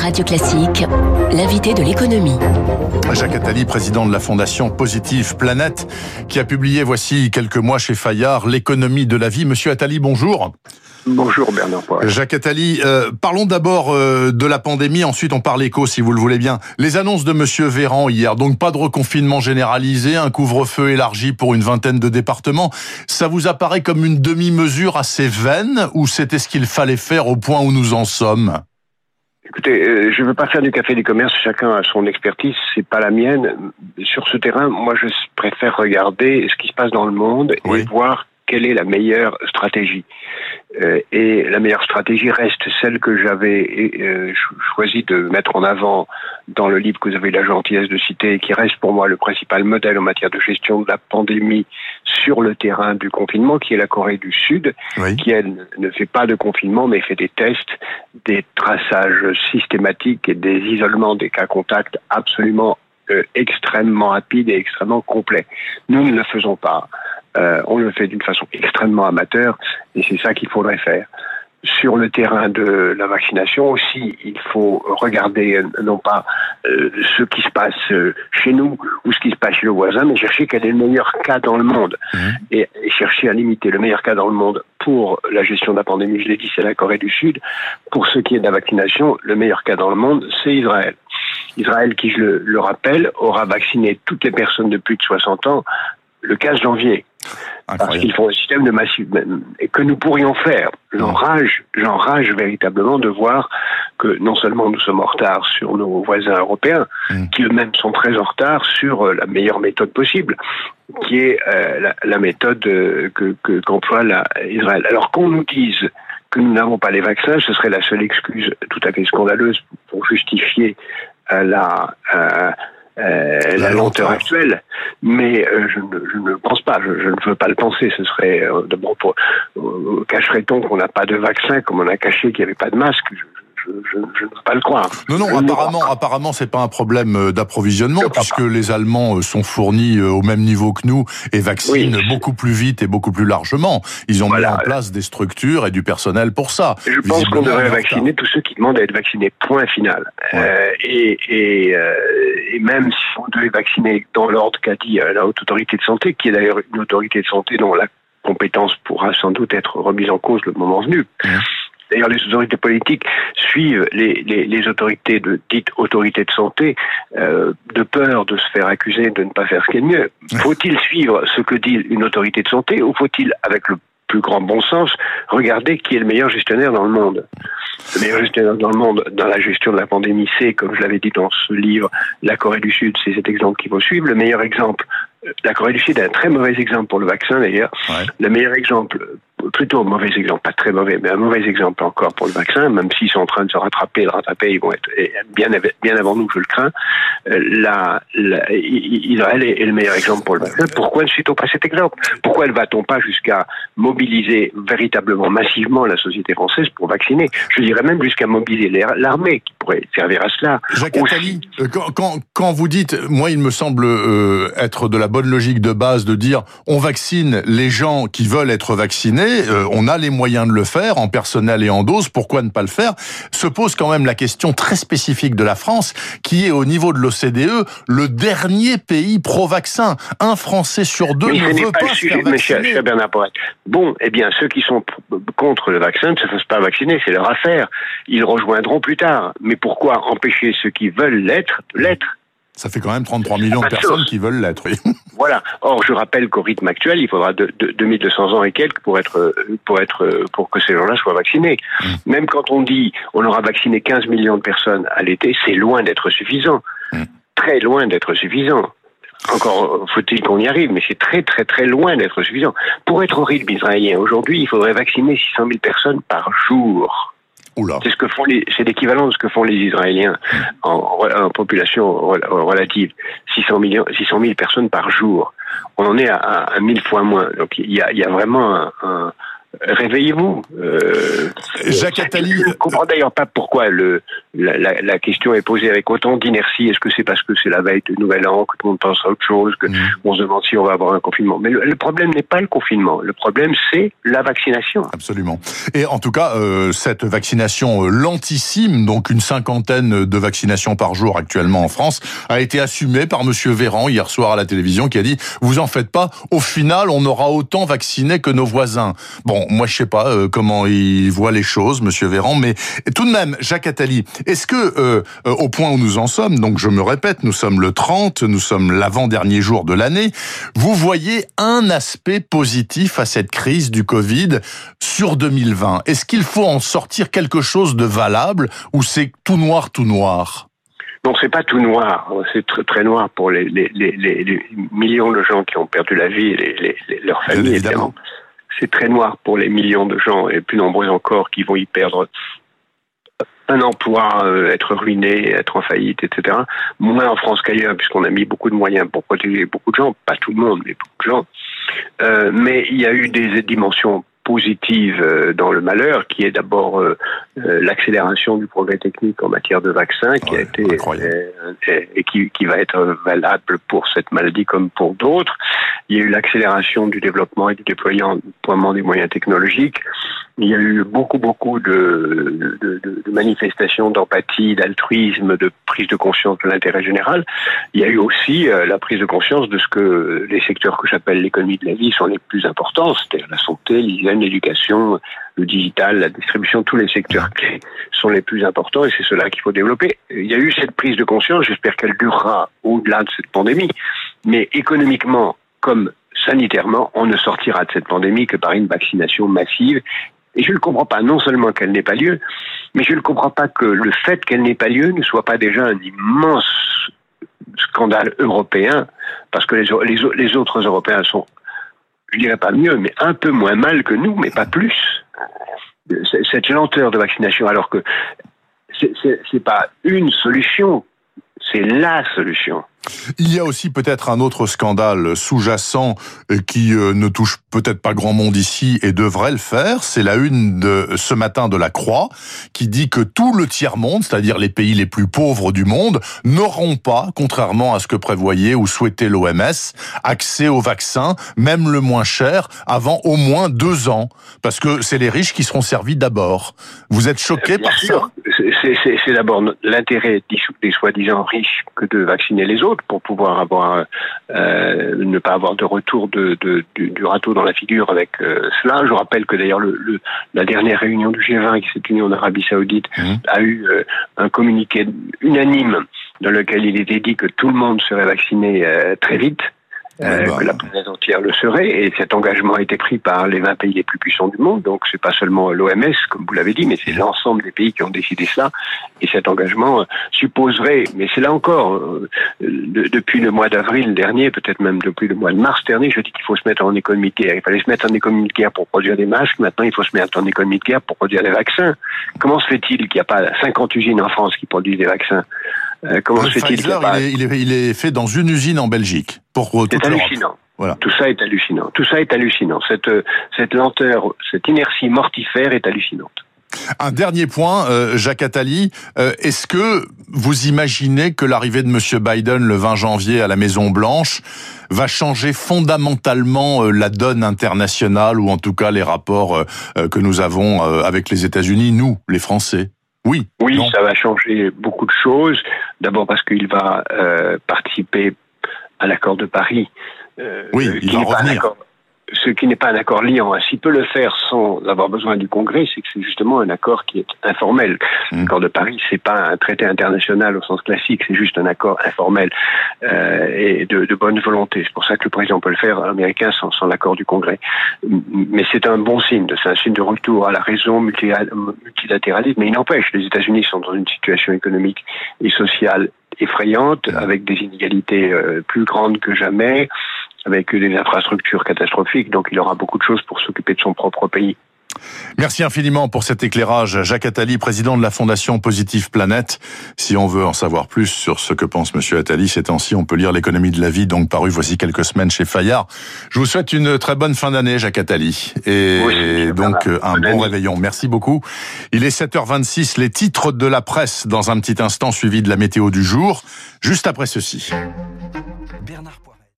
Radio Classique, l'invité de l'économie. Jacques Attali, président de la fondation Positive Planète, qui a publié voici quelques mois chez Fayard l'économie de la vie. Monsieur Attali, bonjour. Bonjour Bernard Jacques Attali, euh, parlons d'abord euh, de la pandémie, ensuite on parle éco si vous le voulez bien. Les annonces de Monsieur Véran hier, donc pas de reconfinement généralisé, un couvre-feu élargi pour une vingtaine de départements, ça vous apparaît comme une demi-mesure assez vaine ou c'était ce qu'il fallait faire au point où nous en sommes? Écoutez, euh, je ne veux pas faire du café du commerce, chacun a son expertise, c'est pas la mienne. Sur ce terrain, moi je préfère regarder ce qui se passe dans le monde et voir quelle est la meilleure stratégie. Euh, et la meilleure stratégie reste celle que j'avais euh, choisi de mettre en avant dans le livre que vous avez la gentillesse de citer, et qui reste pour moi le principal modèle en matière de gestion de la pandémie sur le terrain du confinement, qui est la Corée du Sud, qui elle ne fait pas de confinement, mais fait des tests, des traçages systématiques et des isolements des cas contacts absolument euh, extrêmement rapides et extrêmement complets. Nous ne le faisons pas. Euh, on le fait d'une façon extrêmement amateur et c'est ça qu'il faudrait faire. Sur le terrain de la vaccination aussi, il faut regarder euh, non pas euh, ce qui se passe chez nous ou ce qui se passe chez le voisin, mais chercher quel est le meilleur cas dans le monde mmh. et, chercher à limiter le meilleur cas dans le monde pour la gestion de la pandémie. Je l'ai dit, c'est la Corée du Sud. Pour ce qui est de la vaccination, le meilleur cas dans le monde, c'est Israël. Israël, qui, je le, le, rappelle, aura vacciné toutes les personnes de plus de 60 ans le 15 janvier. Parce qu'ils font un système de massif et que nous pourrions faire. J'enrage, j'enrage véritablement de voir que non seulement nous sommes en retard sur nos voisins européens, mm. qui eux-mêmes sont très en retard sur euh, la meilleure méthode possible, qui est euh, la, méthode euh, que qu'emploie Israël. Alors qu'on nous dise que nous n'avons pas les vaccins, ce serait la seule excuse tout à fait scandaleuse pour justifier la euh, la, lenteur actuelle. Mais euh, je, ne, je, ne, pense pas, je, je, ne veux pas le penser. Ce serait euh, d'abord pour cacherait-on qu'on n'a pas de vaccin comme on a caché qu'il n'y avait pas de masque? Je, je, je, ne peux pas le croire. Non, non, apparemment, apparemment, c'est pas un problème euh, d'approvisionnement puisque les Allemands euh, sont fournis euh, au même niveau que nous et vaccinent beaucoup plus vite et beaucoup plus largement. Ils ont mis en place des structures et du personnel pour ça. Je pense qu'on devrait vacciner tous ceux qui demandent à être vaccinés. Point final. Euh, et, et, euh, et, même si on devait vacciner dans l'ordre qu'a dit la haute autorité de santé, qui est d'ailleurs une autorité de santé dont la compétence pourra sans doute être remise en cause le moment venu. D'ailleurs, les autorités politiques suivent les, les, les autorités de dites autorités de santé euh, de peur de se faire accuser de ne pas faire ce qui est mieux. Faut-il suivre ce que dit une autorité de santé ou faut-il, avec le plus grand bon sens, regarder qui est le meilleur gestionnaire dans le monde? Le meilleur gestionnaire dans le monde dans la gestion de la pandémie, c'est, comme je l'avais dit dans ce livre, la Corée du Sud, c'est cet exemple qu'il faut suivre. Le meilleur exemple, euh, la Corée du Sud est un très mauvais exemple pour le vaccin d'ailleurs. Le meilleur exemple plutôt un mauvais exemple, pas très mauvais, mais un mauvais exemple encore pour le vaccin, même s'ils sont en train de se rattraper, le rattraper, ils vont être bien, bien avant nous, je le crains. Euh, Israël est, le meilleur exemple pour le vaccin. Pourquoi ne suit-on pas cet exemple? Pourquoi ne va-t-on pas jusqu'à mobiliser véritablement, massivement la société française pour vacciner? Je dirais même jusqu'à mobiliser l'armée qui pourrait servir à cela. Jacques Attali, euh, quand, quand, quand, vous dites, moi il me semble euh, être de la bonne logique de base de dire on vaccine les gens qui veulent être vaccinés, euh, on a les moyens de le faire en personnel et en dose, pourquoi ne pas le faire? Se pose quand même la question très spécifique de la France, qui est au niveau de l'OCDE le dernier pays pro-vaccin. Un Français sur deux ne veut pas, se faire vacciner. Bon, eh bien, ceux qui sont contre le vaccin ne se fassent pas vacciner, c'est leur affaire. Ils rejoindront plus tard. Mais pourquoi empêcher ceux qui veulent l'être de l'être ça fait quand même 33 millions de personnes qui veulent l'être. Voilà. Or, je rappelle qu'au rythme actuel, il faudra de, de, 2200 ans et quelques pour être, pour être, pour que ces gens-là soient vaccinés. Mm. Même quand on dit on aura vacciné 15 millions de personnes à l'été, c'est loin d'être suffisant. Mm. Très loin d'être suffisant. Encore faut-il qu'on y arrive, mais c'est très très très loin d'être suffisant. Pour être au rythme israélien aujourd'hui, il faudrait vacciner 600 000 personnes par jour. C'est ce que font les, c'est l'équivalent de ce que font les Israéliens en, population relative. 600 millions, 600 000 personnes par jour. On en est à, à, 1000 fois moins. Donc il y a, y a vraiment un, réveillez-vous. Euh, Jacques Attali. Je ne comprends d'ailleurs pas pourquoi le, la, la, la, question est posée avec autant d'inertie. Est-ce que c'est parce que c'est la veille de Nouvel An, que tout le monde pense à autre chose, que mmh. on se demande si on va avoir un confinement? Mais le, le problème n'est pas le confinement. Le problème, c'est la vaccination. Absolument. Et en tout cas, euh, cette vaccination euh, lentissime, donc une cinquantaine de vaccinations par jour actuellement en France, a été assumée par Monsieur Véran hier soir à la télévision, qui a dit "Vous en faites pas. Au final, on aura autant vacciné que nos voisins." Bon, moi, je sais pas euh, comment il voit les choses, Monsieur Véran, mais tout de même, Jacques Attali, est-ce que, euh, euh, au point où nous en sommes, donc je me répète, nous sommes le 30, nous sommes l'avant-dernier jour de l'année, vous voyez un aspect positif à cette crise du Covid sur 2020 Est-ce qu'il faut en sortir quelque chose de valable ou c'est tout noir, tout noir? Non, c'est pas tout noir. C'est très, très noir pour les, les, les, les, millions de gens qui ont perdu la vie et leurs familles, évidemment. C'est très noir pour les millions de gens et plus nombreux encore qui vont y perdre un emploi, euh, être ruiné, être en faillite, etc. Moins en France qu'ailleurs, puisqu'on a mis beaucoup de moyens pour protéger beaucoup de gens, pas tout le monde, mais beaucoup de gens. Euh, mais il y a eu des dimensions positive euh, dans le malheur, qui est d'abord euh, euh, l'accélération du progrès technique en matière de vaccins, qui a été et qui, qui va être valable pour cette maladie comme pour d'autres. Il y a eu l'accélération du développement et du déploiement des moyens technologiques. Il y a eu beaucoup, beaucoup de, de, de, manifestations d'empathie, d'altruisme, de prise de conscience de l'intérêt général. Il y a eu aussi la prise de conscience de ce que les secteurs que j'appelle l'économie de la vie sont les plus importants, c'est-à-dire la santé, l'hygiène, l'éducation, le digital, la distribution, tous les secteurs clés sont les plus importants et c'est cela qu'il faut développer. Il y a eu cette prise de conscience, j'espère qu'elle durera au-delà de cette pandémie, mais économiquement comme sanitairement, on ne sortira de cette pandémie que par une vaccination massive. Et je ne comprends pas, non seulement qu'elle n'ait pas lieu, mais je ne comprends pas que le fait qu'elle n'ait pas lieu ne soit pas déjà un immense scandale européen, parce que les, les, autres Européens sont je dirais pas mieux, mais un peu moins mal que nous, mais pas plus. Cette lenteur de vaccination, alors que c'est pas une solution, c'est la solution. Il y a aussi peut-être un autre scandale sous-jacent euh, qui euh, ne touche peut-être pas grand monde ici et devrait le faire. C'est la une de ce matin de la Croix qui dit que tout le tiers-monde, c'est-à-dire les pays les plus pauvres du monde, n'auront pas, contrairement à ce que prévoyait ou souhaitait l'OMS, accès au vaccin, même le moins cher, avant au moins deux ans. Parce que c'est les riches qui seront servis d'abord. Vous êtes choqué par ça C'est d'abord l'intérêt des soi-disant riches que de vacciner les autres pour pouvoir avoir euh, ne pas avoir de retour de, de du, du, râteau dans la figure avec euh, cela. Je rappelle que d'ailleurs le, le, la dernière réunion du G20 qui s'est tenue en Arabie Saoudite mmh. a eu euh, un communiqué unanime dans lequel il était dit que tout le monde serait vacciné très vite bah. que la planète entière le serait. Et cet engagement a été pris par les 20 pays les plus puissants du monde. Donc c'est pas seulement l'OMS, comme vous l'avez dit, mais c'est l'ensemble des pays qui ont décidé cela. Et cet engagement euh, supposerait, mais c'est là encore, euh, de, depuis le mois d'avril dernier, peut-être même depuis le mois de mars dernier, je dis qu'il faut se mettre en économie de guerre. Il fallait se mettre en économie de guerre pour produire des masques. Maintenant, il faut se mettre en économie de guerre pour produire des vaccins. Comment se fait-il qu'il n'y a pas 50 usines en France qui produisent des vaccins? Euh, comment se fait-il il, il, est, il est fait dans une usine en Belgique pour toute C'est hallucinant. Voilà. Tout ça est hallucinant. Tout ça est hallucinant. Cette, euh, cette lenteur, cette inertie mortifère est hallucinante. Un dernier point, euh, Jacques Attali, euh, est-ce que vous imaginez que l'arrivée de Monsieur Biden le 20 janvier à la Maison Blanche va changer fondamentalement euh, la donne internationale ou en tout cas les rapports que nous avons avec les États-Unis, nous, les Français? Oui. Oui, ça va changer beaucoup de choses. D'abord parce qu'il va participer à l'accord de Paris. oui, il va revenir ce qui n'est pas un accord liant. S'il peut le faire sans avoir besoin du Congrès, c'est que c'est justement un accord qui est informel. Mmh. L'accord de Paris, c'est pas un traité international au sens classique, c'est juste un accord informel euh, et de, de, bonne volonté. C'est pour ça que le président peut le faire américain sans, sans l'accord du Congrès. Mais c'est un bon signe, c'est un signe de retour à la raison multilatéraliste. Mais il n'empêche, les États-Unis sont dans une situation économique et sociale effrayante, avec des inégalités euh, plus grandes que jamais avec des infrastructures catastrophiques, donc il aura beaucoup de choses pour s'occuper de son propre pays Merci infiniment pour cet éclairage. Jacques Attali, président de la Fondation Positive Planète. Si on veut en savoir plus sur ce que pense Monsieur Attali, ces temps-ci, on peut lire L'économie de la vie, donc paru voici quelques semaines chez Fayard. Je vous souhaite une très bonne fin d'année, Jacques Attali. Et donc, un bon réveillon. Merci beaucoup. Il est 7h26, les titres de la presse dans un petit instant, suivi de la météo du jour, juste après ceci. Bernard